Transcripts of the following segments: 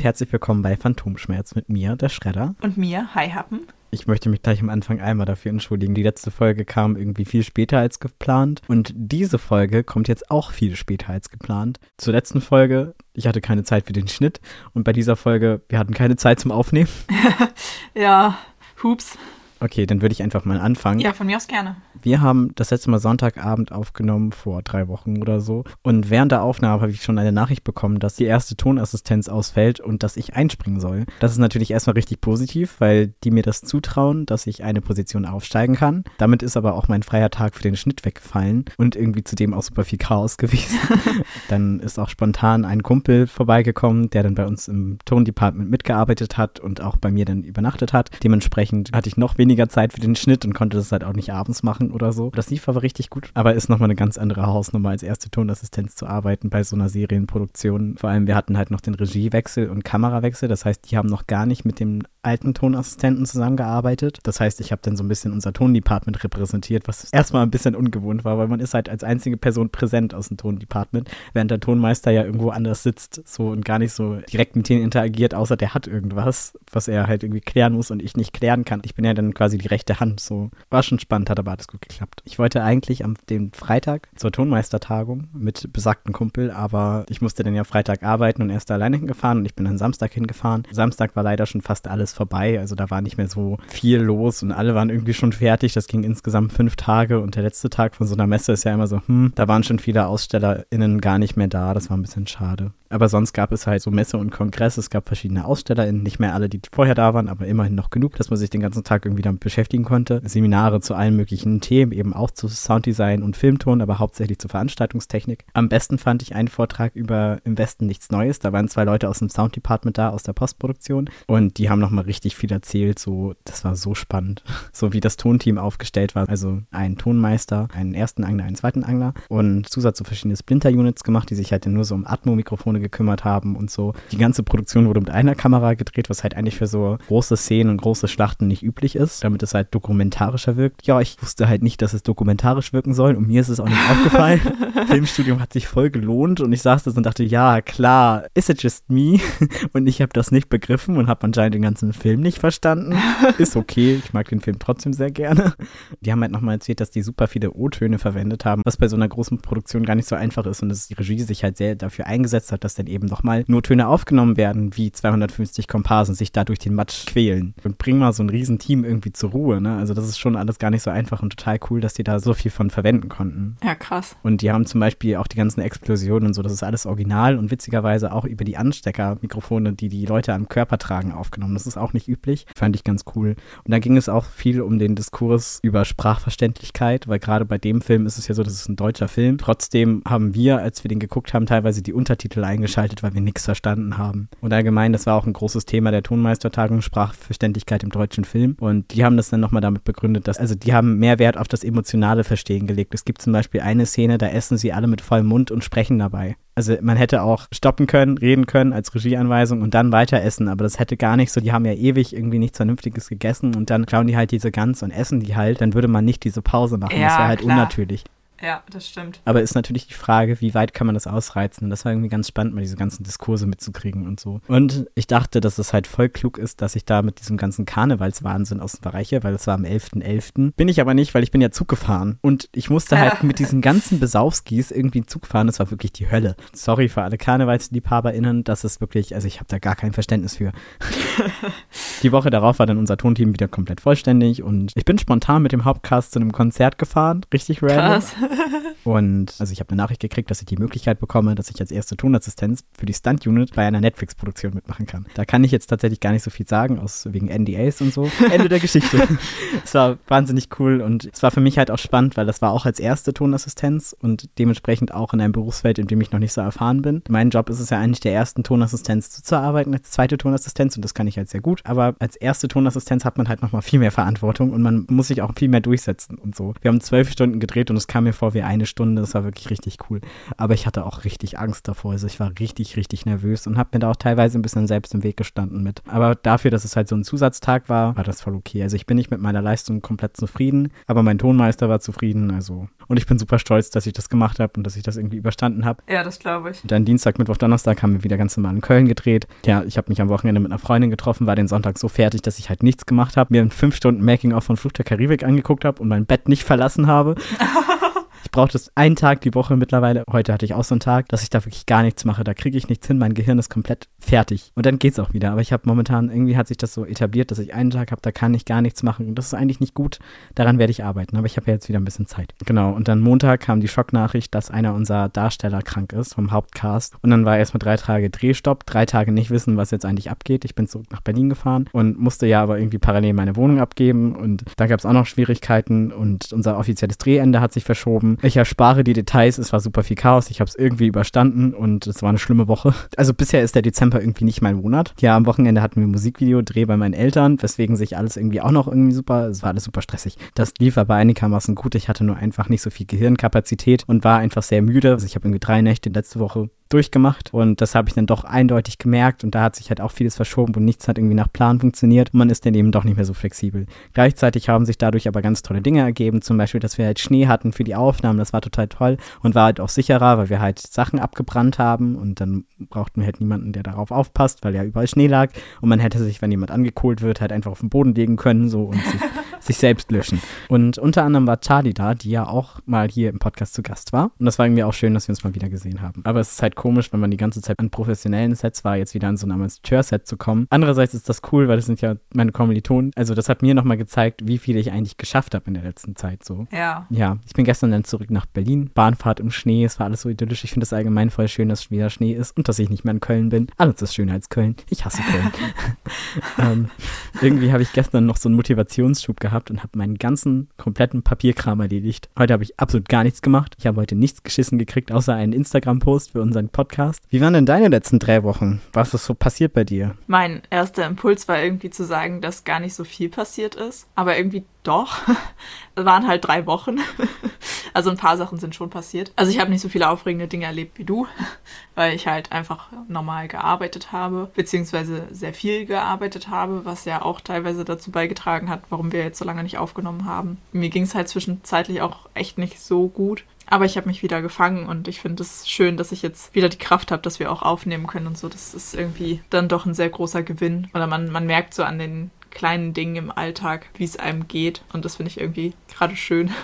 Und herzlich willkommen bei Phantomschmerz mit mir, der Schredder. Und mir, Hi Happen. Ich möchte mich gleich am Anfang einmal dafür entschuldigen. Die letzte Folge kam irgendwie viel später als geplant und diese Folge kommt jetzt auch viel später als geplant. Zur letzten Folge, ich hatte keine Zeit für den Schnitt und bei dieser Folge, wir hatten keine Zeit zum Aufnehmen. ja, hups. Okay, dann würde ich einfach mal anfangen. Ja, von mir aus gerne. Wir haben das letzte Mal Sonntagabend aufgenommen, vor drei Wochen oder so. Und während der Aufnahme habe ich schon eine Nachricht bekommen, dass die erste Tonassistenz ausfällt und dass ich einspringen soll. Das ist natürlich erstmal richtig positiv, weil die mir das zutrauen, dass ich eine Position aufsteigen kann. Damit ist aber auch mein freier Tag für den Schnitt weggefallen und irgendwie zudem auch super viel Chaos gewesen. dann ist auch spontan ein Kumpel vorbeigekommen, der dann bei uns im Tondepartment mitgearbeitet hat und auch bei mir dann übernachtet hat. Dementsprechend hatte ich noch weniger weniger Zeit für den Schnitt und konnte das halt auch nicht abends machen oder so. Das lief aber richtig gut. Aber ist nochmal eine ganz andere Hausnummer als erste Tonassistenz zu arbeiten bei so einer Serienproduktion. Vor allem, wir hatten halt noch den Regiewechsel und Kamerawechsel. Das heißt, die haben noch gar nicht mit dem alten Tonassistenten zusammengearbeitet. Das heißt, ich habe dann so ein bisschen unser Tondepartment repräsentiert, was erstmal ein bisschen ungewohnt war, weil man ist halt als einzige Person präsent aus dem Tondepartment, während der Tonmeister ja irgendwo anders sitzt so und gar nicht so direkt mit denen interagiert, außer der hat irgendwas, was er halt irgendwie klären muss und ich nicht klären kann. Ich bin ja dann quasi die rechte Hand. So war schon spannend, hat aber alles gut geklappt. Ich wollte eigentlich am dem Freitag zur Tonmeistertagung mit besagten Kumpel, aber ich musste dann ja Freitag arbeiten und erst da alleine hingefahren und ich bin dann Samstag hingefahren. Samstag war leider schon fast alles vorbei, also da war nicht mehr so viel los und alle waren irgendwie schon fertig. Das ging insgesamt fünf Tage und der letzte Tag von so einer Messe ist ja immer so, hm, da waren schon viele AusstellerInnen gar nicht mehr da. Das war ein bisschen schade. Aber sonst gab es halt so Messe und Kongress. Es gab verschiedene AusstellerInnen, nicht mehr alle, die vorher da waren, aber immerhin noch genug, dass man sich den ganzen Tag irgendwie damit beschäftigen konnte. Seminare zu allen möglichen Themen, eben auch zu Sounddesign und Filmton, aber hauptsächlich zur Veranstaltungstechnik. Am besten fand ich einen Vortrag über Im Westen nichts Neues. Da waren zwei Leute aus dem Sounddepartment da, aus der Postproduktion. Und die haben nochmal richtig viel erzählt. So, das war so spannend. So wie das Tonteam aufgestellt war. Also ein Tonmeister, einen ersten Angler, einen zweiten Angler und Zusatz zu verschiedene Splinter-Units gemacht, die sich halt nur so um Atmo-Mikrofone gekümmert haben und so. Die ganze Produktion wurde mit einer Kamera gedreht, was halt eigentlich für so große Szenen und große Schlachten nicht üblich ist, damit es halt dokumentarischer wirkt. Ja, ich wusste halt nicht, dass es dokumentarisch wirken soll und mir ist es auch nicht aufgefallen. Filmstudium hat sich voll gelohnt und ich saß da und dachte, ja, klar, is it just me? Und ich habe das nicht begriffen und habe anscheinend den ganzen Film nicht verstanden. Ist okay, ich mag den Film trotzdem sehr gerne. Die haben halt nochmal erzählt, dass die super viele O-Töne verwendet haben, was bei so einer großen Produktion gar nicht so einfach ist und dass die Regie sich halt sehr dafür eingesetzt hat, dass dann eben nochmal nur Töne aufgenommen werden, wie 250 Komparsen sich da durch den Matsch quälen. Und bring mal so ein Riesenteam irgendwie zur Ruhe, ne? Also das ist schon alles gar nicht so einfach und total cool, dass die da so viel von verwenden konnten. Ja, krass. Und die haben zum Beispiel auch die ganzen Explosionen und so, das ist alles original und witzigerweise auch über die Ansteckermikrofone, die die Leute am Körper tragen, aufgenommen. Das ist auch nicht üblich. Fand ich ganz cool. Und da ging es auch viel um den Diskurs über Sprachverständlichkeit, weil gerade bei dem Film ist es ja so, das ist ein deutscher Film. Trotzdem haben wir, als wir den geguckt haben, teilweise die Untertitel eingeschaltet, weil wir nichts verstanden haben. Und allgemein, das war auch ein großes Thema der Tonmeistertagung, Sprachverständlichkeit im deutschen Film. Und die haben das dann nochmal damit begründet, dass, also die haben mehr Wert auf das emotionale Verstehen gelegt. Es gibt zum Beispiel eine Szene, da essen sie alle mit vollem Mund und sprechen dabei. Also man hätte auch stoppen können, reden können als Regieanweisung und dann weiter essen, aber das hätte gar nicht so, die haben ja ewig irgendwie nichts Vernünftiges gegessen und dann klauen die halt diese Gans und essen die halt, dann würde man nicht diese Pause machen. Ja, das wäre halt klar. unnatürlich. Ja, das stimmt. Aber ist natürlich die Frage, wie weit kann man das ausreizen? Und das war irgendwie ganz spannend, mal diese ganzen Diskurse mitzukriegen und so. Und ich dachte, dass es halt voll klug ist, dass ich da mit diesem ganzen Karnevalswahnsinn aus dem Bereiche, weil es war am 11.11. Bin ich aber nicht, weil ich bin ja Zug gefahren. Und ich musste halt mit diesen ganzen Besaufskis irgendwie Zug fahren. Das war wirklich die Hölle. Sorry für alle KarnevalsliebhaberInnen, das ist wirklich, also ich habe da gar kein Verständnis für. die Woche darauf war dann unser Tonteam wieder komplett vollständig und ich bin spontan mit dem Hauptcast zu einem Konzert gefahren. Richtig random. Krass. Und also ich habe eine Nachricht gekriegt, dass ich die Möglichkeit bekomme, dass ich als erste Tonassistenz für die Stunt-Unit bei einer Netflix-Produktion mitmachen kann. Da kann ich jetzt tatsächlich gar nicht so viel sagen, aus wegen NDAs und so. Ende der Geschichte. Es war wahnsinnig cool und es war für mich halt auch spannend, weil das war auch als erste Tonassistenz und dementsprechend auch in einem Berufsfeld, in dem ich noch nicht so erfahren bin. Mein Job ist es ja eigentlich, der ersten Tonassistenz zuzuarbeiten, als zweite Tonassistenz und das kann ich halt sehr gut. Aber als erste Tonassistenz hat man halt nochmal viel mehr Verantwortung und man muss sich auch viel mehr durchsetzen und so. Wir haben zwölf Stunden gedreht und es kam mir wie eine Stunde. Das war wirklich richtig cool. Aber ich hatte auch richtig Angst davor. Also ich war richtig, richtig nervös und habe mir da auch teilweise ein bisschen selbst im Weg gestanden mit. Aber dafür, dass es halt so ein Zusatztag war, war das voll okay. Also ich bin nicht mit meiner Leistung komplett zufrieden, aber mein Tonmeister war zufrieden. Also und ich bin super stolz, dass ich das gemacht habe und dass ich das irgendwie überstanden habe. Ja, das glaube ich. Und dann Dienstag, Mittwoch, Donnerstag haben wir wieder ganz normal in Köln gedreht. Ja, ich habe mich am Wochenende mit einer Freundin getroffen, war den Sonntag so fertig, dass ich halt nichts gemacht habe, mir in fünf Stunden Making-of von Fluch der Karibik angeguckt habe und mein Bett nicht verlassen habe. Ich brauche das einen Tag die Woche mittlerweile. Heute hatte ich auch so einen Tag, dass ich da wirklich gar nichts mache. Da kriege ich nichts hin. Mein Gehirn ist komplett fertig. Und dann geht's auch wieder. Aber ich habe momentan, irgendwie hat sich das so etabliert, dass ich einen Tag habe, da kann ich gar nichts machen. Und das ist eigentlich nicht gut. Daran werde ich arbeiten. Aber ich habe ja jetzt wieder ein bisschen Zeit. Genau. Und dann Montag kam die Schocknachricht, dass einer unserer Darsteller krank ist vom Hauptcast. Und dann war erstmal drei Tage Drehstopp. Drei Tage nicht wissen, was jetzt eigentlich abgeht. Ich bin zurück nach Berlin gefahren und musste ja aber irgendwie parallel meine Wohnung abgeben. Und da gab es auch noch Schwierigkeiten. Und unser offizielles Drehende hat sich verschoben. Ich erspare die Details. Es war super viel Chaos. Ich habe es irgendwie überstanden und es war eine schlimme Woche. Also bisher ist der Dezember irgendwie nicht mein Monat. Ja, am Wochenende hatten wir Musikvideodreh bei meinen Eltern, weswegen sich alles irgendwie auch noch irgendwie super, es war alles super stressig. Das lief aber einigermaßen gut. Ich hatte nur einfach nicht so viel Gehirnkapazität und war einfach sehr müde. Also ich habe irgendwie drei Nächte letzte Woche durchgemacht und das habe ich dann doch eindeutig gemerkt und da hat sich halt auch vieles verschoben und nichts hat irgendwie nach Plan funktioniert und man ist dann eben doch nicht mehr so flexibel. Gleichzeitig haben sich dadurch aber ganz tolle Dinge ergeben, zum Beispiel, dass wir halt Schnee hatten für die Aufnahmen, das war total toll und war halt auch sicherer, weil wir halt Sachen abgebrannt haben und dann brauchten wir halt niemanden, der darauf aufpasst, weil ja überall Schnee lag und man hätte sich, wenn jemand angekohlt wird, halt einfach auf den Boden legen können so und sich, sich selbst löschen. Und unter anderem war Charlie da, die ja auch mal hier im Podcast zu Gast war und das war irgendwie auch schön, dass wir uns mal wieder gesehen haben. Aber es ist halt komisch, wenn man die ganze Zeit an professionellen Sets war, jetzt wieder an so ein Amateur-Set zu kommen. Andererseits ist das cool, weil das sind ja meine Kommilitonen. Also das hat mir nochmal gezeigt, wie viel ich eigentlich geschafft habe in der letzten Zeit so. Ja. Ja, ich bin gestern dann zurück nach Berlin. Bahnfahrt im Schnee, es war alles so idyllisch. Ich finde es allgemein voll schön, dass wieder Schnee ist und dass ich nicht mehr in Köln bin. Alles ist schöner als Köln. Ich hasse Köln. ähm, irgendwie habe ich gestern noch so einen Motivationsschub gehabt und habe meinen ganzen kompletten Papierkram erledigt. Heute habe ich absolut gar nichts gemacht. Ich habe heute nichts geschissen gekriegt, außer einen Instagram-Post für unseren Podcast. Wie waren denn deine letzten drei Wochen? Was ist so passiert bei dir? Mein erster Impuls war irgendwie zu sagen, dass gar nicht so viel passiert ist. Aber irgendwie doch. Es waren halt drei Wochen. Also ein paar Sachen sind schon passiert. Also ich habe nicht so viele aufregende Dinge erlebt wie du, weil ich halt einfach normal gearbeitet habe, beziehungsweise sehr viel gearbeitet habe, was ja auch teilweise dazu beigetragen hat, warum wir jetzt so lange nicht aufgenommen haben. Mir ging es halt zwischenzeitlich auch echt nicht so gut. Aber ich habe mich wieder gefangen und ich finde es schön, dass ich jetzt wieder die Kraft habe, dass wir auch aufnehmen können und so. Das ist irgendwie dann doch ein sehr großer Gewinn. Oder man, man merkt so an den kleinen Dingen im Alltag, wie es einem geht. Und das finde ich irgendwie gerade schön.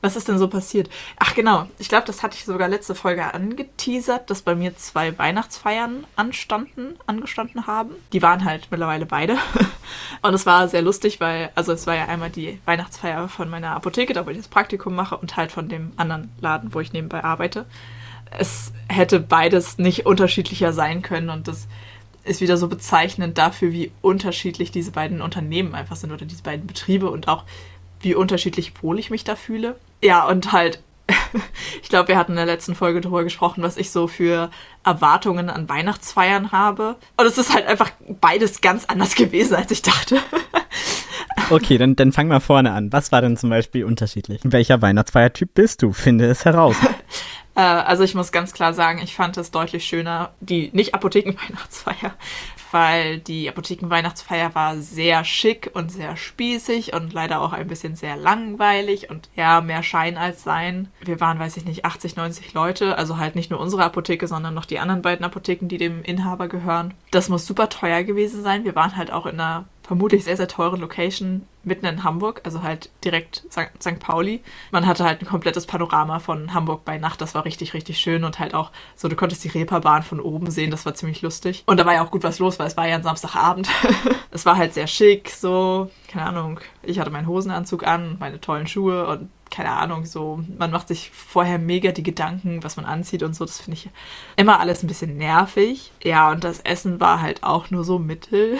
Was ist denn so passiert? Ach genau, ich glaube, das hatte ich sogar letzte Folge angeteasert, dass bei mir zwei Weihnachtsfeiern anstanden, angestanden haben. Die waren halt mittlerweile beide. Und es war sehr lustig, weil, also es war ja einmal die Weihnachtsfeier von meiner Apotheke, da wo ich das Praktikum mache, und halt von dem anderen Laden, wo ich nebenbei arbeite. Es hätte beides nicht unterschiedlicher sein können und das ist wieder so bezeichnend dafür, wie unterschiedlich diese beiden Unternehmen einfach sind oder diese beiden Betriebe und auch wie unterschiedlich wohl ich mich da fühle. Ja, und halt, ich glaube, wir hatten in der letzten Folge darüber gesprochen, was ich so für Erwartungen an Weihnachtsfeiern habe. Und es ist halt einfach beides ganz anders gewesen, als ich dachte. Okay, dann, dann fang mal vorne an. Was war denn zum Beispiel unterschiedlich? Welcher Weihnachtsfeiertyp bist du? Finde es heraus. Äh, also ich muss ganz klar sagen, ich fand es deutlich schöner, die nicht Apothekenweihnachtsfeier, weil die Apothekenweihnachtsfeier war sehr schick und sehr spießig und leider auch ein bisschen sehr langweilig und ja, mehr Schein als Sein. Wir waren, weiß ich nicht, 80, 90 Leute, also halt nicht nur unsere Apotheke, sondern noch die anderen beiden Apotheken, die dem Inhaber gehören. Das muss super teuer gewesen sein. Wir waren halt auch in einer vermutlich sehr, sehr teuren Location mitten in Hamburg, also halt direkt St. Pauli. Man hatte halt ein komplettes Panorama von Hamburg bei Nacht, das war richtig, richtig schön und halt auch so, du konntest die Reeperbahn von oben sehen, das war ziemlich lustig. Und da war ja auch gut was los, weil es war ja ein Samstagabend. es war halt sehr schick, so, keine Ahnung, ich hatte meinen Hosenanzug an, meine tollen Schuhe und keine Ahnung, so, man macht sich vorher mega die Gedanken, was man anzieht und so. Das finde ich immer alles ein bisschen nervig. Ja, und das Essen war halt auch nur so mittel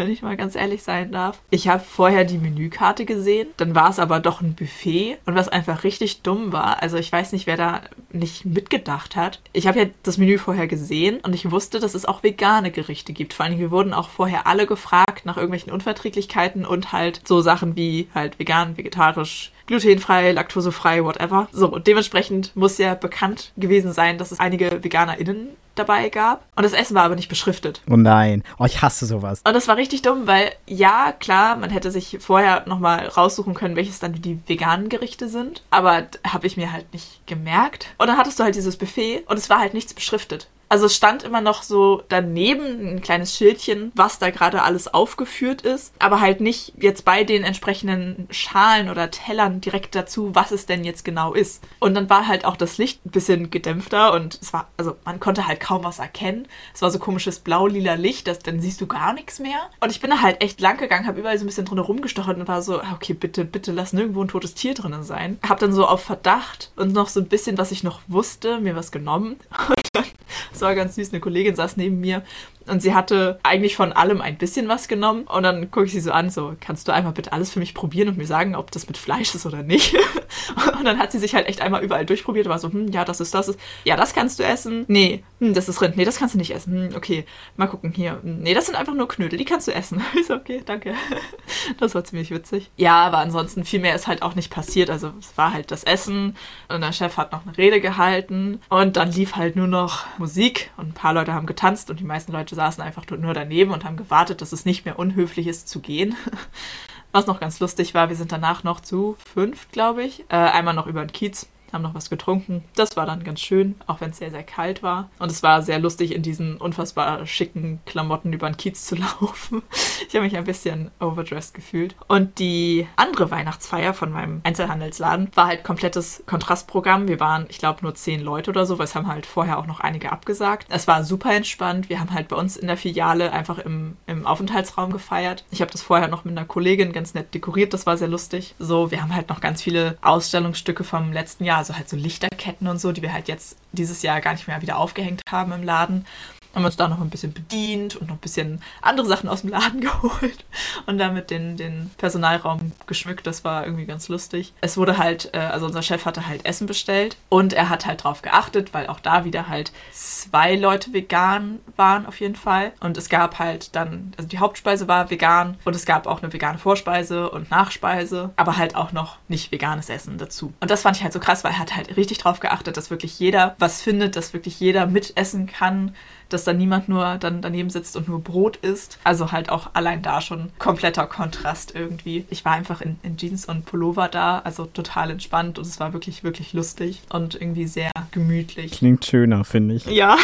wenn ich mal ganz ehrlich sein darf. Ich habe vorher die Menükarte gesehen, dann war es aber doch ein Buffet und was einfach richtig dumm war, also ich weiß nicht, wer da nicht mitgedacht hat. Ich habe ja das Menü vorher gesehen und ich wusste, dass es auch vegane Gerichte gibt. Vor allem, wir wurden auch vorher alle gefragt nach irgendwelchen Unverträglichkeiten und halt so Sachen wie halt vegan, vegetarisch, glutenfrei, laktosefrei, whatever. So, und dementsprechend muss ja bekannt gewesen sein, dass es einige VeganerInnen dabei gab. Und das Essen war aber nicht beschriftet. Oh nein. Oh, ich hasse sowas. Und das war richtig dumm, weil ja, klar, man hätte sich vorher nochmal raussuchen können, welches dann die veganen Gerichte sind. Aber habe ich mir halt nicht gemerkt. Und dann hattest du halt dieses Buffet und es war halt nichts beschriftet. Also es stand immer noch so daneben ein kleines Schildchen, was da gerade alles aufgeführt ist, aber halt nicht jetzt bei den entsprechenden Schalen oder Tellern direkt dazu, was es denn jetzt genau ist. Und dann war halt auch das Licht ein bisschen gedämpfter und es war, also man konnte halt kaum was erkennen. Es war so komisches blau-lila Licht, das, dann siehst du gar nichts mehr. Und ich bin da halt echt lang gegangen, habe überall so ein bisschen drin rumgestochert und war so, okay, bitte, bitte lass nirgendwo ein totes Tier drinnen sein. Hab dann so auf Verdacht und noch so ein bisschen, was ich noch wusste, mir was genommen. Und das war ganz süß. Eine Kollegin saß neben mir und sie hatte eigentlich von allem ein bisschen was genommen. Und dann gucke ich sie so an, so, kannst du einmal bitte alles für mich probieren und mir sagen, ob das mit Fleisch ist oder nicht? und dann hat sie sich halt echt einmal überall durchprobiert und war so, hm, ja, das ist das. Ist. Ja, das kannst du essen. Nee, hm, das ist Rind. Nee, das kannst du nicht essen. Hm, okay, mal gucken hier. Hm, nee, das sind einfach nur Knödel, die kannst du essen. Ich so, okay, danke. das war ziemlich witzig. Ja, aber ansonsten viel mehr ist halt auch nicht passiert. Also es war halt das Essen und der Chef hat noch eine Rede gehalten und dann lief halt nur noch Musik und ein paar Leute haben getanzt und die meisten Leute saßen einfach nur daneben und haben gewartet, dass es nicht mehr unhöflich ist zu gehen. Was noch ganz lustig war, wir sind danach noch zu fünf, glaube ich, äh, einmal noch über den Kiez haben noch was getrunken. Das war dann ganz schön, auch wenn es sehr, sehr kalt war. Und es war sehr lustig, in diesen unfassbar schicken Klamotten über den Kiez zu laufen. Ich habe mich ein bisschen overdressed gefühlt. Und die andere Weihnachtsfeier von meinem Einzelhandelsladen war halt komplettes Kontrastprogramm. Wir waren, ich glaube, nur zehn Leute oder so, weil es haben halt vorher auch noch einige abgesagt. Es war super entspannt. Wir haben halt bei uns in der Filiale einfach im, im Aufenthaltsraum gefeiert. Ich habe das vorher noch mit einer Kollegin ganz nett dekoriert. Das war sehr lustig. So, wir haben halt noch ganz viele Ausstellungsstücke vom letzten Jahr also halt so Lichterketten und so, die wir halt jetzt dieses Jahr gar nicht mehr wieder aufgehängt haben im Laden haben uns da noch ein bisschen bedient und noch ein bisschen andere Sachen aus dem Laden geholt und damit den, den Personalraum geschmückt. Das war irgendwie ganz lustig. Es wurde halt, äh, also unser Chef hatte halt Essen bestellt und er hat halt drauf geachtet, weil auch da wieder halt zwei Leute vegan waren auf jeden Fall. Und es gab halt dann, also die Hauptspeise war vegan und es gab auch eine vegane Vorspeise und Nachspeise, aber halt auch noch nicht veganes Essen dazu. Und das fand ich halt so krass, weil er hat halt richtig drauf geachtet, dass wirklich jeder was findet, dass wirklich jeder mitessen kann dass da niemand nur dann daneben sitzt und nur Brot isst. Also halt auch allein da schon kompletter Kontrast irgendwie. Ich war einfach in, in Jeans und Pullover da, also total entspannt und es war wirklich, wirklich lustig und irgendwie sehr gemütlich. Klingt schöner, finde ich. Ja,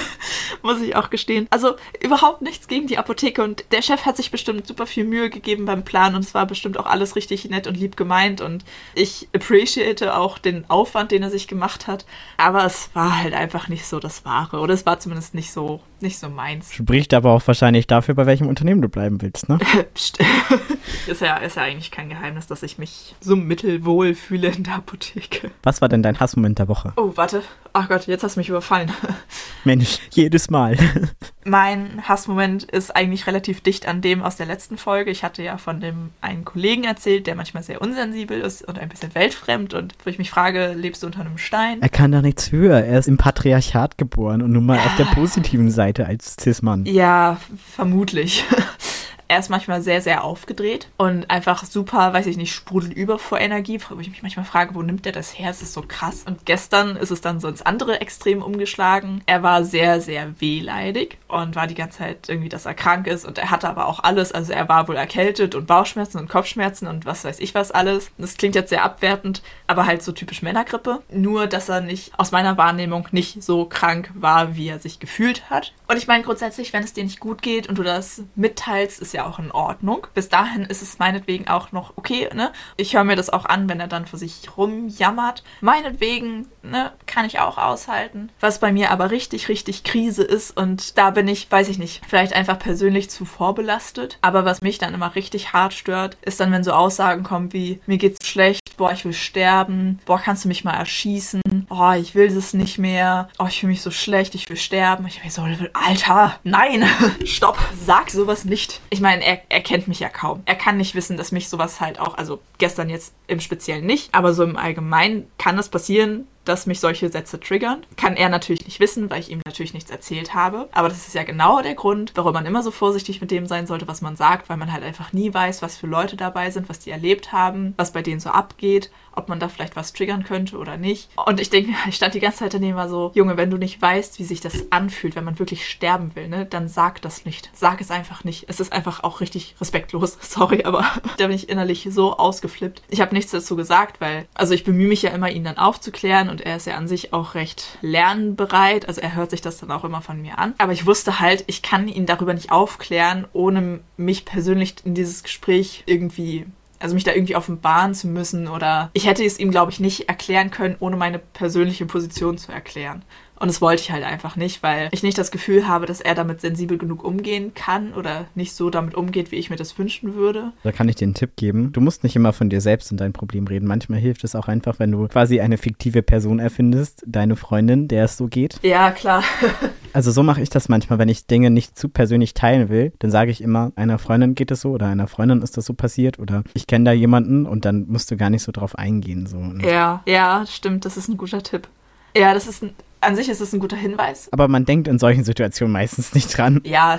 muss ich auch gestehen. Also überhaupt nichts gegen die Apotheke und der Chef hat sich bestimmt super viel Mühe gegeben beim Plan und es war bestimmt auch alles richtig nett und lieb gemeint und ich appreciate auch den Aufwand, den er sich gemacht hat. Aber es war halt einfach nicht so das Wahre oder es war zumindest nicht so, nicht so meins. Spricht aber auch wahrscheinlich dafür, bei welchem Unternehmen du bleiben willst, ne? ist, ja, ist ja eigentlich kein Geheimnis, dass ich mich so mittelwohl fühle in der Apotheke. Was war denn dein Hassmoment der Woche? Oh, warte. Ach Gott, jetzt hast du mich überfallen. Mensch, jedes Mal. Mein Hassmoment ist eigentlich relativ dicht an dem aus der letzten Folge. Ich hatte ja von dem einen Kollegen erzählt, der manchmal sehr unsensibel ist und ein bisschen weltfremd und wo ich mich frage, lebst du unter einem Stein? Er kann da nichts für. Er ist im Patriarchat geboren und nun mal auf der positiven Seite als Cis-Mann. Ja, vermutlich. er ist manchmal sehr, sehr aufgedreht und einfach super, weiß ich nicht, sprudelt über vor Energie, wo ich mich manchmal frage, wo nimmt er das her? Es ist so krass. Und gestern ist es dann so ins andere Extrem umgeschlagen. Er war sehr, sehr wehleidig und war die ganze Zeit irgendwie, dass er krank ist und er hatte aber auch alles. Also er war wohl erkältet und Bauchschmerzen und Kopfschmerzen und was weiß ich was alles. Das klingt jetzt sehr abwertend, aber halt so typisch Männergrippe. Nur, dass er nicht, aus meiner Wahrnehmung, nicht so krank war, wie er sich gefühlt hat. Und ich meine grundsätzlich, wenn es dir nicht gut geht und du das mitteilst, ist ja ja auch in Ordnung. Bis dahin ist es meinetwegen auch noch okay, ne? Ich höre mir das auch an, wenn er dann für sich rumjammert. Meinetwegen, ne, kann ich auch aushalten. Was bei mir aber richtig, richtig Krise ist und da bin ich, weiß ich nicht, vielleicht einfach persönlich zu vorbelastet. Aber was mich dann immer richtig hart stört, ist dann, wenn so Aussagen kommen wie, mir geht's schlecht, boah, ich will sterben, boah, kannst du mich mal erschießen, oh, ich will es nicht mehr, oh, ich fühle mich so schlecht, ich will sterben. Ich bin so, Alter, nein, stopp, sag sowas nicht. Ich meine, er, er kennt mich ja kaum. Er kann nicht wissen, dass mich sowas halt auch, also gestern jetzt im Speziellen nicht, aber so im Allgemeinen kann das passieren, dass mich solche Sätze triggern. Kann er natürlich nicht wissen, weil ich ihm natürlich nichts erzählt habe. Aber das ist ja genau der Grund, warum man immer so vorsichtig mit dem sein sollte, was man sagt, weil man halt einfach nie weiß, was für Leute dabei sind, was die erlebt haben, was bei denen so abgeht ob man da vielleicht was triggern könnte oder nicht. Und ich denke, ich stand die ganze Zeit daneben war so, Junge, wenn du nicht weißt, wie sich das anfühlt, wenn man wirklich sterben will, ne, dann sag das nicht. Sag es einfach nicht. Es ist einfach auch richtig respektlos. Sorry, aber da bin ich innerlich so ausgeflippt. Ich habe nichts dazu gesagt, weil, also ich bemühe mich ja immer, ihn dann aufzuklären und er ist ja an sich auch recht lernbereit. Also er hört sich das dann auch immer von mir an. Aber ich wusste halt, ich kann ihn darüber nicht aufklären, ohne mich persönlich in dieses Gespräch irgendwie also mich da irgendwie offenbaren zu müssen oder ich hätte es ihm, glaube ich, nicht erklären können, ohne meine persönliche Position zu erklären. Und das wollte ich halt einfach nicht, weil ich nicht das Gefühl habe, dass er damit sensibel genug umgehen kann oder nicht so damit umgeht, wie ich mir das wünschen würde. Da kann ich dir einen Tipp geben. Du musst nicht immer von dir selbst und dein Problem reden. Manchmal hilft es auch einfach, wenn du quasi eine fiktive Person erfindest, deine Freundin, der es so geht. Ja, klar. also so mache ich das manchmal, wenn ich Dinge nicht zu persönlich teilen will, dann sage ich immer, einer Freundin geht es so oder einer Freundin ist das so passiert oder ich kenne da jemanden und dann musst du gar nicht so drauf eingehen. So. Ja, ja, stimmt, das ist ein guter Tipp. Ja, das ist ein, an sich ist es ein guter Hinweis. Aber man denkt in solchen Situationen meistens nicht dran. Ja.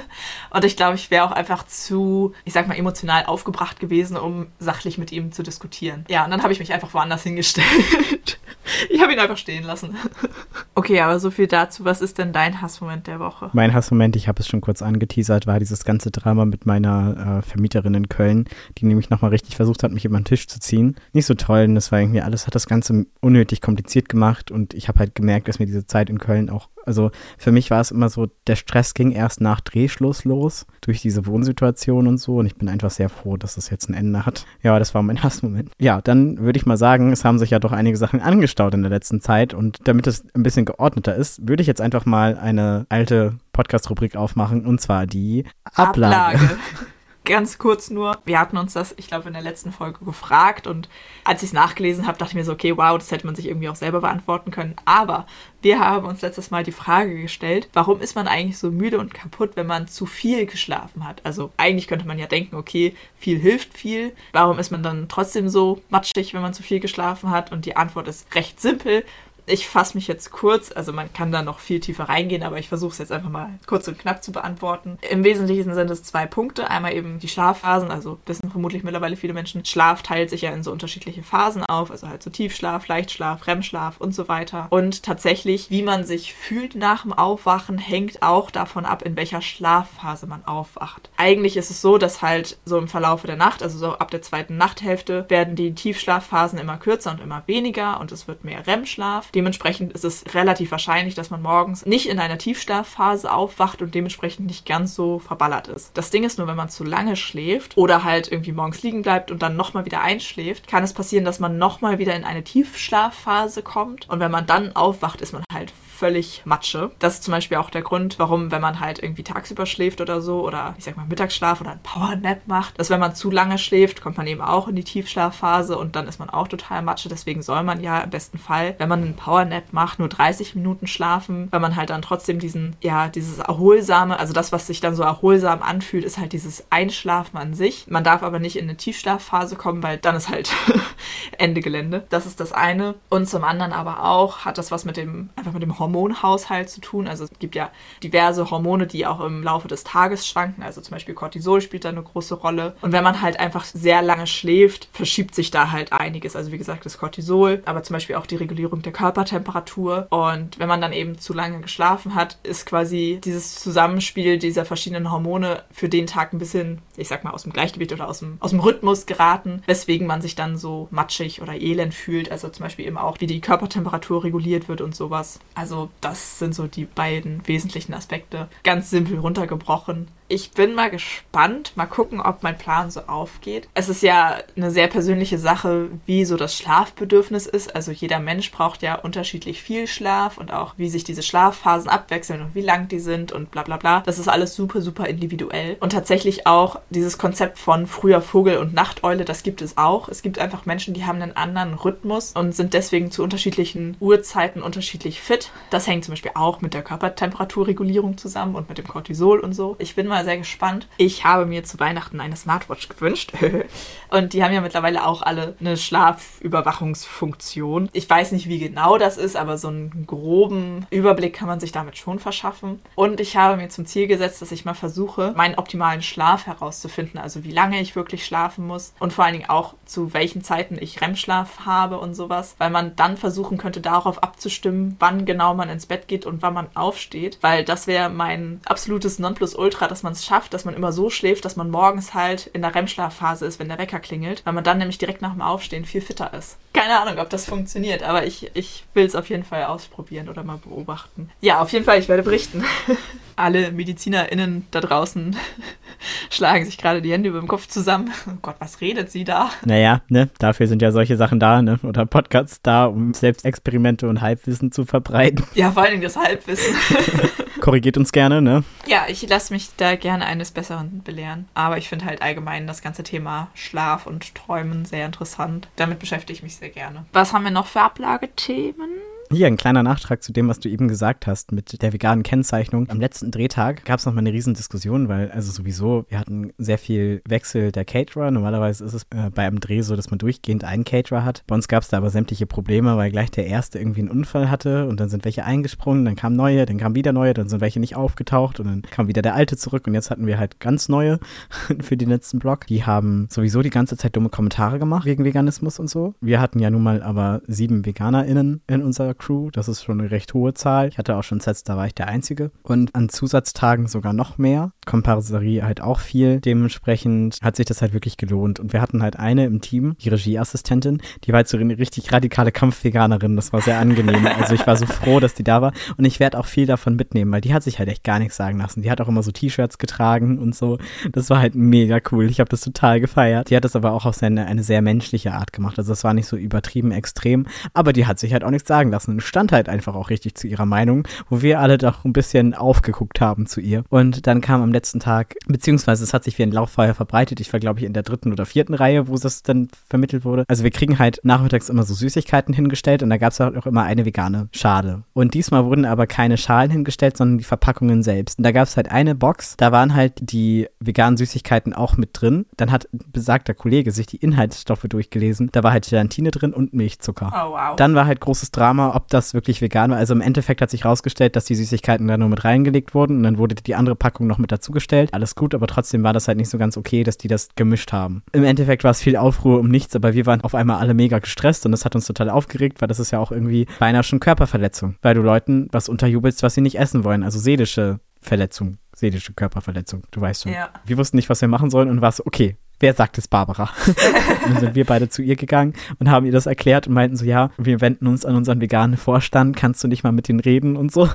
und ich glaube, ich wäre auch einfach zu, ich sag mal, emotional aufgebracht gewesen, um sachlich mit ihm zu diskutieren. Ja, und dann habe ich mich einfach woanders hingestellt. ich habe ihn einfach stehen lassen. okay, aber so viel dazu. Was ist denn dein Hassmoment der Woche? Mein Hassmoment, ich habe es schon kurz angeteasert, war dieses ganze Drama mit meiner äh, Vermieterin in Köln, die nämlich nochmal richtig versucht hat, mich über den Tisch zu ziehen. Nicht so toll, das war irgendwie alles, hat das Ganze unnötig kompliziert gemacht und ich habe halt gemerkt, dass mir diese Zeit in Köln auch also für mich war es immer so, der Stress ging erst nach Drehschluss los, durch diese Wohnsituation und so. Und ich bin einfach sehr froh, dass es jetzt ein Ende hat. Ja, das war mein Hassmoment. Ja, dann würde ich mal sagen, es haben sich ja doch einige Sachen angestaut in der letzten Zeit. Und damit es ein bisschen geordneter ist, würde ich jetzt einfach mal eine alte Podcast-Rubrik aufmachen, und zwar die Ablage. Ablage. ganz kurz nur, wir hatten uns das, ich glaube, in der letzten Folge gefragt und als ich es nachgelesen habe, dachte ich mir so, okay, wow, das hätte man sich irgendwie auch selber beantworten können. Aber wir haben uns letztes Mal die Frage gestellt, warum ist man eigentlich so müde und kaputt, wenn man zu viel geschlafen hat? Also eigentlich könnte man ja denken, okay, viel hilft viel. Warum ist man dann trotzdem so matschig, wenn man zu viel geschlafen hat? Und die Antwort ist recht simpel, ich fasse mich jetzt kurz, also man kann da noch viel tiefer reingehen, aber ich versuche es jetzt einfach mal kurz und knapp zu beantworten. Im Wesentlichen sind es zwei Punkte. Einmal eben die Schlafphasen, also wissen vermutlich mittlerweile viele Menschen, Schlaf teilt sich ja in so unterschiedliche Phasen auf, also halt so Tiefschlaf, Leichtschlaf, REM-Schlaf und so weiter. Und tatsächlich, wie man sich fühlt nach dem Aufwachen, hängt auch davon ab, in welcher Schlafphase man aufwacht. Eigentlich ist es so, dass halt so im Verlaufe der Nacht, also so ab der zweiten Nachthälfte, werden die Tiefschlafphasen immer kürzer und immer weniger und es wird mehr REM-Schlaf. Dementsprechend ist es relativ wahrscheinlich, dass man morgens nicht in einer Tiefschlafphase aufwacht und dementsprechend nicht ganz so verballert ist. Das Ding ist nur, wenn man zu lange schläft oder halt irgendwie morgens liegen bleibt und dann nochmal wieder einschläft, kann es passieren, dass man nochmal wieder in eine Tiefschlafphase kommt. Und wenn man dann aufwacht, ist man halt völlig Matsche. Das ist zum Beispiel auch der Grund, warum, wenn man halt irgendwie tagsüber schläft oder so, oder ich sag mal Mittagsschlaf oder ein Powernap macht, dass wenn man zu lange schläft, kommt man eben auch in die Tiefschlafphase und dann ist man auch total Matsche. Deswegen soll man ja im besten Fall, wenn man einen Powernap macht, nur 30 Minuten schlafen, weil man halt dann trotzdem diesen, ja, dieses erholsame, also das, was sich dann so erholsam anfühlt, ist halt dieses Einschlafen an sich. Man darf aber nicht in eine Tiefschlafphase kommen, weil dann ist halt Ende Gelände. Das ist das eine. Und zum anderen aber auch hat das was mit dem, einfach mit dem Hormonhaushalt zu tun. Also es gibt ja diverse Hormone, die auch im Laufe des Tages schwanken. Also zum Beispiel Cortisol spielt da eine große Rolle. Und wenn man halt einfach sehr lange schläft, verschiebt sich da halt einiges. Also wie gesagt, das Cortisol, aber zum Beispiel auch die Regulierung der Körpertemperatur. Und wenn man dann eben zu lange geschlafen hat, ist quasi dieses Zusammenspiel dieser verschiedenen Hormone für den Tag ein bisschen, ich sag mal, aus dem Gleichgewicht oder aus dem, aus dem Rhythmus geraten, weswegen man sich dann so matschig oder elend fühlt. Also zum Beispiel eben auch, wie die Körpertemperatur reguliert wird und sowas. Also also das sind so die beiden wesentlichen Aspekte. Ganz simpel runtergebrochen. Ich bin mal gespannt, mal gucken, ob mein Plan so aufgeht. Es ist ja eine sehr persönliche Sache, wie so das Schlafbedürfnis ist. Also jeder Mensch braucht ja unterschiedlich viel Schlaf und auch wie sich diese Schlafphasen abwechseln und wie lang die sind und bla bla bla. Das ist alles super, super individuell. Und tatsächlich auch dieses Konzept von früher Vogel und Nachteule, das gibt es auch. Es gibt einfach Menschen, die haben einen anderen Rhythmus und sind deswegen zu unterschiedlichen Uhrzeiten unterschiedlich fit. Das hängt zum Beispiel auch mit der Körpertemperaturregulierung zusammen und mit dem Cortisol und so. Ich bin mal mal sehr gespannt. Ich habe mir zu Weihnachten eine Smartwatch gewünscht. und die haben ja mittlerweile auch alle eine Schlafüberwachungsfunktion. Ich weiß nicht, wie genau das ist, aber so einen groben Überblick kann man sich damit schon verschaffen. Und ich habe mir zum Ziel gesetzt, dass ich mal versuche, meinen optimalen Schlaf herauszufinden. Also wie lange ich wirklich schlafen muss und vor allen Dingen auch zu welchen Zeiten ich REM-Schlaf habe und sowas. Weil man dann versuchen könnte, darauf abzustimmen, wann genau man ins Bett geht und wann man aufsteht. Weil das wäre mein absolutes Nonplusultra, dass man es schafft, dass man immer so schläft, dass man morgens halt in der REM-Schlafphase ist, wenn der Wecker klingelt. Weil man dann nämlich direkt nach dem Aufstehen viel fitter ist. Keine Ahnung, ob das funktioniert, aber ich, ich will es auf jeden Fall ausprobieren oder mal beobachten. Ja, auf jeden Fall, ich werde berichten. Alle MedizinerInnen da draußen schlagen sich gerade die Hände über dem Kopf zusammen. Oh Gott, was redet sie da? Naja, ne, dafür sind ja solche Sachen da, ne, oder Podcasts da, um Selbstexperimente und Halbwissen zu verbreiten. Ja, vor allen Dingen das Halbwissen. Korrigiert uns gerne, ne? Ja, ich lasse mich da gerne eines Besseren belehren. Aber ich finde halt allgemein das ganze Thema Schlaf und Träumen sehr interessant. Damit beschäftige ich mich sehr gerne. Was haben wir noch für Ablagethemen? Hier ein kleiner Nachtrag zu dem, was du eben gesagt hast mit der veganen Kennzeichnung. Am letzten Drehtag gab es noch mal eine riesen Diskussion, weil also sowieso, wir hatten sehr viel Wechsel der Caterer. Normalerweise ist es äh, bei einem Dreh so, dass man durchgehend einen Caterer hat. Bei uns gab es da aber sämtliche Probleme, weil gleich der erste irgendwie einen Unfall hatte und dann sind welche eingesprungen, dann kamen neue, dann kamen wieder neue, dann sind welche nicht aufgetaucht und dann kam wieder der alte zurück und jetzt hatten wir halt ganz neue für den letzten Blog. Die haben sowieso die ganze Zeit dumme Kommentare gemacht wegen Veganismus und so. Wir hatten ja nun mal aber sieben VeganerInnen in unserer Crew. Das ist schon eine recht hohe Zahl. Ich hatte auch schon Sets, da war ich der Einzige. Und an Zusatztagen sogar noch mehr. Komparserie halt auch viel. Dementsprechend hat sich das halt wirklich gelohnt. Und wir hatten halt eine im Team, die Regieassistentin, die war halt so eine richtig radikale Kampfveganerin. Das war sehr angenehm. Also ich war so froh, dass die da war. Und ich werde auch viel davon mitnehmen, weil die hat sich halt echt gar nichts sagen lassen. Die hat auch immer so T-Shirts getragen und so. Das war halt mega cool. Ich habe das total gefeiert. Die hat das aber auch auf seine, eine sehr menschliche Art gemacht. Also das war nicht so übertrieben extrem. Aber die hat sich halt auch nichts sagen lassen und stand halt einfach auch richtig zu ihrer Meinung, wo wir alle doch ein bisschen aufgeguckt haben zu ihr. Und dann kam am letzten Tag, beziehungsweise es hat sich wie ein Lauffeuer verbreitet. Ich war, glaube ich, in der dritten oder vierten Reihe, wo das dann vermittelt wurde. Also wir kriegen halt nachmittags immer so Süßigkeiten hingestellt und da gab es halt auch immer eine vegane Schale. Und diesmal wurden aber keine Schalen hingestellt, sondern die Verpackungen selbst. Und da gab es halt eine Box, da waren halt die veganen Süßigkeiten auch mit drin. Dann hat besagter Kollege sich die Inhaltsstoffe durchgelesen. Da war halt Gelatine drin und Milchzucker. Oh, wow. Dann war halt großes Drama, ob das wirklich vegan war. Also im Endeffekt hat sich rausgestellt, dass die Süßigkeiten da nur mit reingelegt wurden und dann wurde die andere Packung noch mit dazugestellt. Alles gut, aber trotzdem war das halt nicht so ganz okay, dass die das gemischt haben. Im Endeffekt war es viel Aufruhr um nichts, aber wir waren auf einmal alle mega gestresst und das hat uns total aufgeregt, weil das ist ja auch irgendwie beinahe schon Körperverletzung, weil du Leuten was unterjubelst, was sie nicht essen wollen. Also seelische Verletzung, seelische Körperverletzung, du weißt schon. Ja. Wir wussten nicht, was wir machen sollen und war so, okay, wer sagt es Barbara? dann sind wir beide zu ihr gegangen und haben ihr das erklärt und meinten so, ja, wir wenden uns an unseren veganen Vorstand, kannst du nicht mal mit denen reden und so.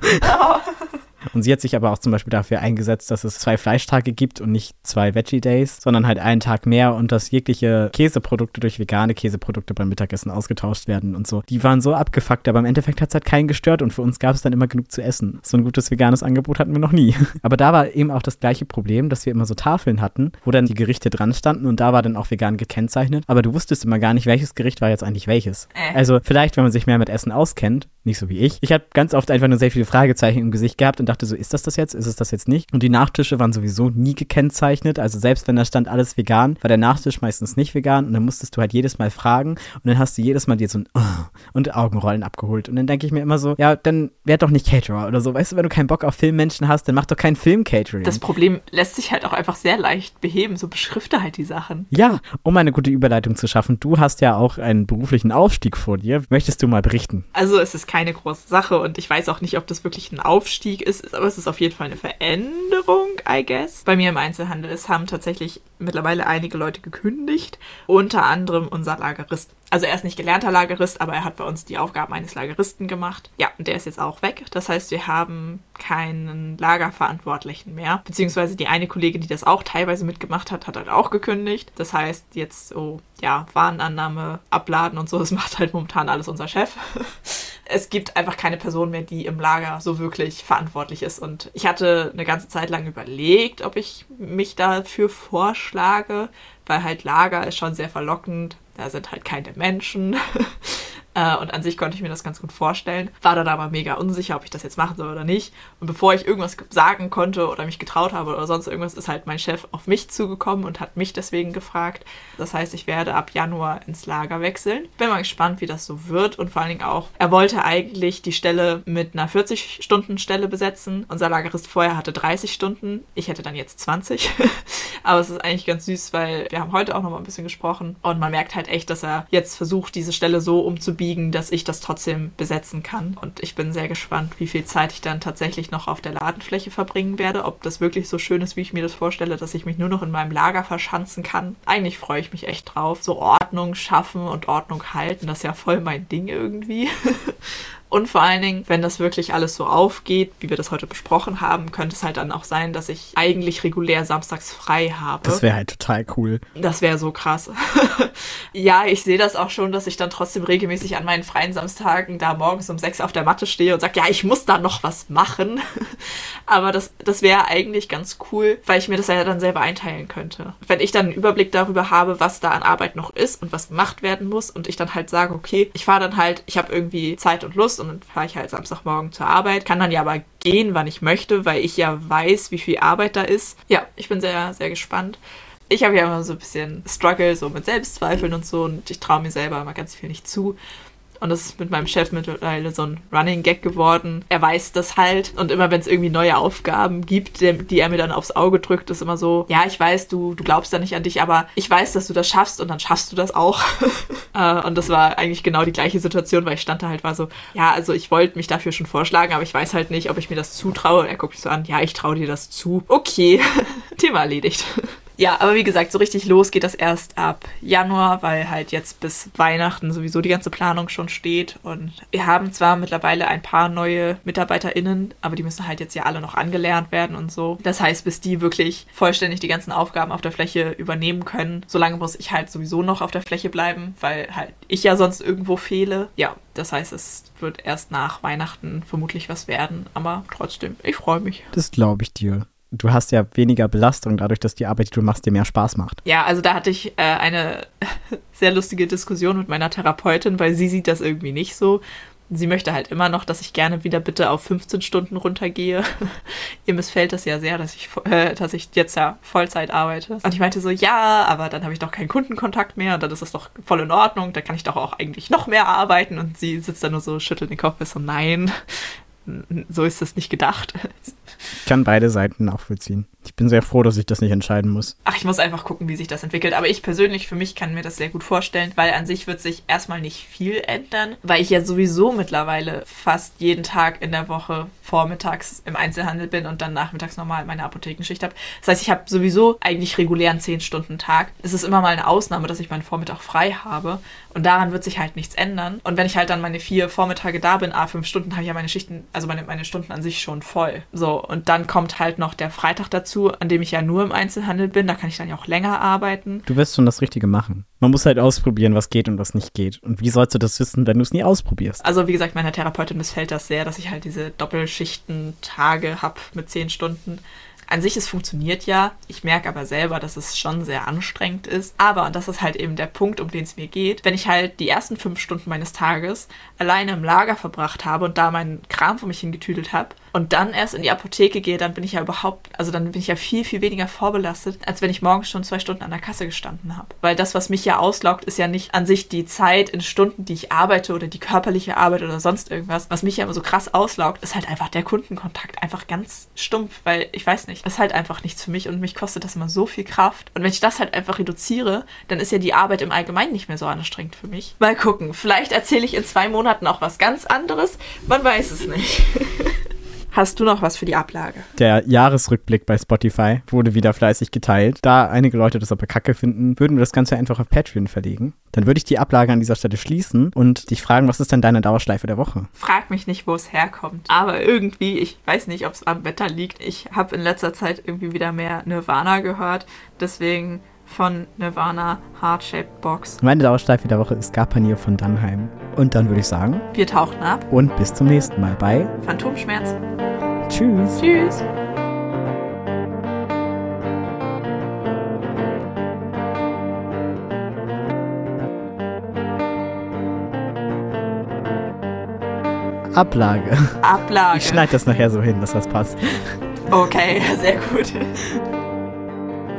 Und sie hat sich aber auch zum Beispiel dafür eingesetzt, dass es zwei Fleischtage gibt und nicht zwei Veggie Days, sondern halt einen Tag mehr und dass jegliche Käseprodukte durch vegane Käseprodukte beim Mittagessen ausgetauscht werden und so. Die waren so abgefuckt, aber im Endeffekt hat es halt keinen gestört und für uns gab es dann immer genug zu essen. So ein gutes veganes Angebot hatten wir noch nie. Aber da war eben auch das gleiche Problem, dass wir immer so Tafeln hatten, wo dann die Gerichte dran standen und da war dann auch vegan gekennzeichnet, aber du wusstest immer gar nicht, welches Gericht war jetzt eigentlich welches. Äh. Also vielleicht, wenn man sich mehr mit Essen auskennt, nicht so wie ich. Ich habe ganz oft einfach nur sehr viele Fragezeichen im Gesicht gehabt und dachte so, ist das das jetzt? Ist es das jetzt nicht? Und die Nachtische waren sowieso nie gekennzeichnet. Also selbst wenn da stand alles vegan, war der Nachtisch meistens nicht vegan und dann musstest du halt jedes Mal fragen und dann hast du jedes Mal dir so ein oh und Augenrollen abgeholt. Und dann denke ich mir immer so, ja, dann werd doch nicht Caterer oder so. Weißt du, wenn du keinen Bock auf Filmmenschen hast, dann mach doch keinen Film-Catering. Das Problem lässt sich halt auch einfach sehr leicht beheben. So beschrifte halt die Sachen. Ja, um eine gute Überleitung zu schaffen, du hast ja auch einen beruflichen Aufstieg vor dir. Möchtest du mal berichten? Also es ist keine große Sache und ich weiß auch nicht, ob das wirklich ein Aufstieg ist, aber es ist auf jeden Fall eine Veränderung, I guess. Bei mir im Einzelhandel. Es haben tatsächlich mittlerweile einige Leute gekündigt, unter anderem unser Lagerist. Also er ist nicht gelernter Lagerist, aber er hat bei uns die Aufgaben eines Lageristen gemacht. Ja, und der ist jetzt auch weg. Das heißt, wir haben keinen Lagerverantwortlichen mehr. Beziehungsweise die eine Kollegin, die das auch teilweise mitgemacht hat, hat halt auch gekündigt. Das heißt, jetzt so, ja, Warenannahme, Abladen und so, das macht halt momentan alles unser Chef. es gibt einfach keine Person mehr, die im Lager so wirklich verantwortlich ist. Und ich hatte eine ganze Zeit lang überlegt, ob ich mich dafür vorschlage, weil halt Lager ist schon sehr verlockend. Da sind halt keine Menschen. Äh, und an sich konnte ich mir das ganz gut vorstellen. War dann aber mega unsicher, ob ich das jetzt machen soll oder nicht. Und bevor ich irgendwas sagen konnte oder mich getraut habe oder sonst irgendwas, ist halt mein Chef auf mich zugekommen und hat mich deswegen gefragt. Das heißt, ich werde ab Januar ins Lager wechseln. Bin mal gespannt, wie das so wird und vor allen Dingen auch, er wollte eigentlich die Stelle mit einer 40-Stunden-Stelle besetzen. Unser Lagerist vorher hatte 30 Stunden. Ich hätte dann jetzt 20. aber es ist eigentlich ganz süß, weil wir haben heute auch noch mal ein bisschen gesprochen und man merkt halt echt, dass er jetzt versucht, diese Stelle so umzubiegen, biegen, dass ich das trotzdem besetzen kann. Und ich bin sehr gespannt, wie viel Zeit ich dann tatsächlich noch auf der Ladenfläche verbringen werde. Ob das wirklich so schön ist, wie ich mir das vorstelle, dass ich mich nur noch in meinem Lager verschanzen kann. Eigentlich freue ich mich echt drauf. So Ordnung schaffen und Ordnung halten, das ist ja voll mein Ding irgendwie. Und vor allen Dingen, wenn das wirklich alles so aufgeht, wie wir das heute besprochen haben, könnte es halt dann auch sein, dass ich eigentlich regulär samstags frei habe. Das wäre halt total cool. Das wäre so krass. ja, ich sehe das auch schon, dass ich dann trotzdem regelmäßig an meinen freien Samstagen da morgens um sechs auf der Matte stehe und sage, ja, ich muss da noch was machen. Aber das, das wäre eigentlich ganz cool, weil ich mir das ja dann selber einteilen könnte. Wenn ich dann einen Überblick darüber habe, was da an Arbeit noch ist und was gemacht werden muss und ich dann halt sage, okay, ich fahre dann halt, ich habe irgendwie Zeit und Lust und dann fahre ich halt Samstagmorgen zur Arbeit, kann dann ja aber gehen, wann ich möchte, weil ich ja weiß, wie viel Arbeit da ist. Ja, ich bin sehr, sehr gespannt. Ich habe ja immer so ein bisschen Struggle, so mit Selbstzweifeln und so und ich traue mir selber immer ganz viel nicht zu. Und das ist mit meinem Chef mittlerweile so ein Running Gag geworden. Er weiß das halt. Und immer wenn es irgendwie neue Aufgaben gibt, die, er mir dann aufs Auge drückt, ist immer so, ja, ich weiß, du, du glaubst da nicht an dich, aber ich weiß, dass du das schaffst und dann schaffst du das auch. Äh, und das war eigentlich genau die gleiche Situation, weil ich stand da halt, war so, ja, also ich wollte mich dafür schon vorschlagen, aber ich weiß halt nicht, ob ich mir das zutraue. Und er guckt mich so an, ja, ich traue dir das zu. Okay, Thema erledigt. Ja, aber wie gesagt, so richtig los geht das erst ab Januar, weil halt jetzt bis Weihnachten sowieso die ganze Planung schon steht. Und wir haben zwar mittlerweile ein paar neue MitarbeiterInnen, aber die müssen halt jetzt ja alle noch angelernt werden und so. Das heißt, bis die wirklich vollständig die ganzen Aufgaben auf der Fläche übernehmen können, solange muss ich halt sowieso noch auf der Fläche bleiben, weil halt ich ja sonst irgendwo fehle. Ja, das heißt, es wird erst nach Weihnachten vermutlich was werden, aber trotzdem, ich freue mich. Das glaube ich dir du hast ja weniger Belastung dadurch, dass die Arbeit, die du machst, dir mehr Spaß macht. Ja, also da hatte ich äh, eine sehr lustige Diskussion mit meiner Therapeutin, weil sie sieht das irgendwie nicht so. Sie möchte halt immer noch, dass ich gerne wieder bitte auf 15 Stunden runtergehe. Ihr missfällt das ja sehr, dass ich, äh, dass ich jetzt ja Vollzeit arbeite. Und ich meinte so, ja, aber dann habe ich doch keinen Kundenkontakt mehr und dann ist das doch voll in Ordnung. Da kann ich doch auch eigentlich noch mehr arbeiten. Und sie sitzt da nur so, schüttelt den Kopf, ist so, nein, so ist das nicht gedacht. Ich kann beide Seiten nachvollziehen. Ich bin sehr froh, dass ich das nicht entscheiden muss. Ach, ich muss einfach gucken, wie sich das entwickelt. Aber ich persönlich, für mich kann mir das sehr gut vorstellen, weil an sich wird sich erstmal nicht viel ändern, weil ich ja sowieso mittlerweile fast jeden Tag in der Woche vormittags im Einzelhandel bin und dann nachmittags normal meine Apothekenschicht habe. Das heißt, ich habe sowieso eigentlich regulären 10-Stunden-Tag. Es ist immer mal eine Ausnahme, dass ich meinen Vormittag frei habe. Und daran wird sich halt nichts ändern. Und wenn ich halt dann meine vier Vormittage da bin, a fünf Stunden, habe ich ja meine Schichten, also meine, meine Stunden an sich schon voll. So, und dann kommt halt noch der Freitag dazu, an dem ich ja nur im Einzelhandel bin. Da kann ich dann ja auch länger arbeiten. Du wirst schon das Richtige machen. Man muss halt ausprobieren, was geht und was nicht geht. Und wie sollst du das wissen, wenn du es nie ausprobierst? Also, wie gesagt, meiner Therapeutin missfällt das sehr, dass ich halt diese Doppelschichten-Tage habe mit zehn Stunden. An sich, es funktioniert ja. Ich merke aber selber, dass es schon sehr anstrengend ist. Aber, und das ist halt eben der Punkt, um den es mir geht, wenn ich halt die ersten fünf Stunden meines Tages alleine im Lager verbracht habe und da meinen Kram vor mich hingetüdelt habe, und dann erst in die Apotheke gehe, dann bin ich ja überhaupt, also dann bin ich ja viel, viel weniger vorbelastet, als wenn ich morgens schon zwei Stunden an der Kasse gestanden habe. Weil das, was mich ja auslaugt, ist ja nicht an sich die Zeit in Stunden, die ich arbeite oder die körperliche Arbeit oder sonst irgendwas. Was mich ja immer so krass auslaugt, ist halt einfach der Kundenkontakt. Einfach ganz stumpf, weil ich weiß nicht, das ist halt einfach nichts für mich und mich kostet das immer so viel Kraft. Und wenn ich das halt einfach reduziere, dann ist ja die Arbeit im Allgemeinen nicht mehr so anstrengend für mich. Mal gucken, vielleicht erzähle ich in zwei Monaten auch was ganz anderes. Man weiß es nicht. Hast du noch was für die Ablage? Der Jahresrückblick bei Spotify wurde wieder fleißig geteilt. Da einige Leute das aber kacke finden, würden wir das Ganze einfach auf Patreon verlegen. Dann würde ich die Ablage an dieser Stelle schließen und dich fragen, was ist denn deine Dauerschleife der Woche? Frag mich nicht, wo es herkommt. Aber irgendwie, ich weiß nicht, ob es am Wetter liegt. Ich habe in letzter Zeit irgendwie wieder mehr Nirvana gehört. Deswegen von Nirvana Heart Shaped Box. Meine Dauerschleife der Woche ist Garpanier von Dannheim. Und dann würde ich sagen, wir tauchen ab. Und bis zum nächsten Mal bei Phantomschmerz. Tschüss. Tschüss. Ablage. Ablage. Ich schneide das nachher so hin, dass das passt. Okay, sehr gut.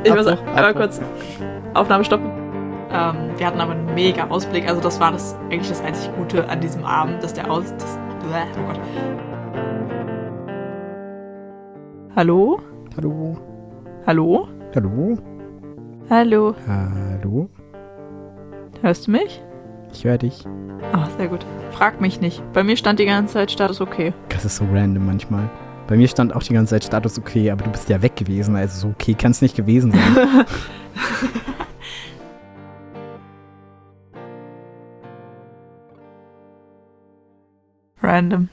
Ich muss Abbruch, einmal Abbruch. kurz Aufnahme stoppen. Ähm, wir hatten aber einen mega Ausblick. Also das war das eigentlich das einzig Gute an diesem Abend, dass der Aus... Das, Bäh, oh Gott. Hallo? Hallo. Hallo? Hallo. Hallo? Hallo. Hörst du mich? Ich höre dich. Ah, sehr gut. Frag mich nicht. Bei mir stand die ganze Zeit Status okay. Das ist so random manchmal. Bei mir stand auch die ganze Zeit Status okay, aber du bist ja weg gewesen, also so okay kann es nicht gewesen sein. Random.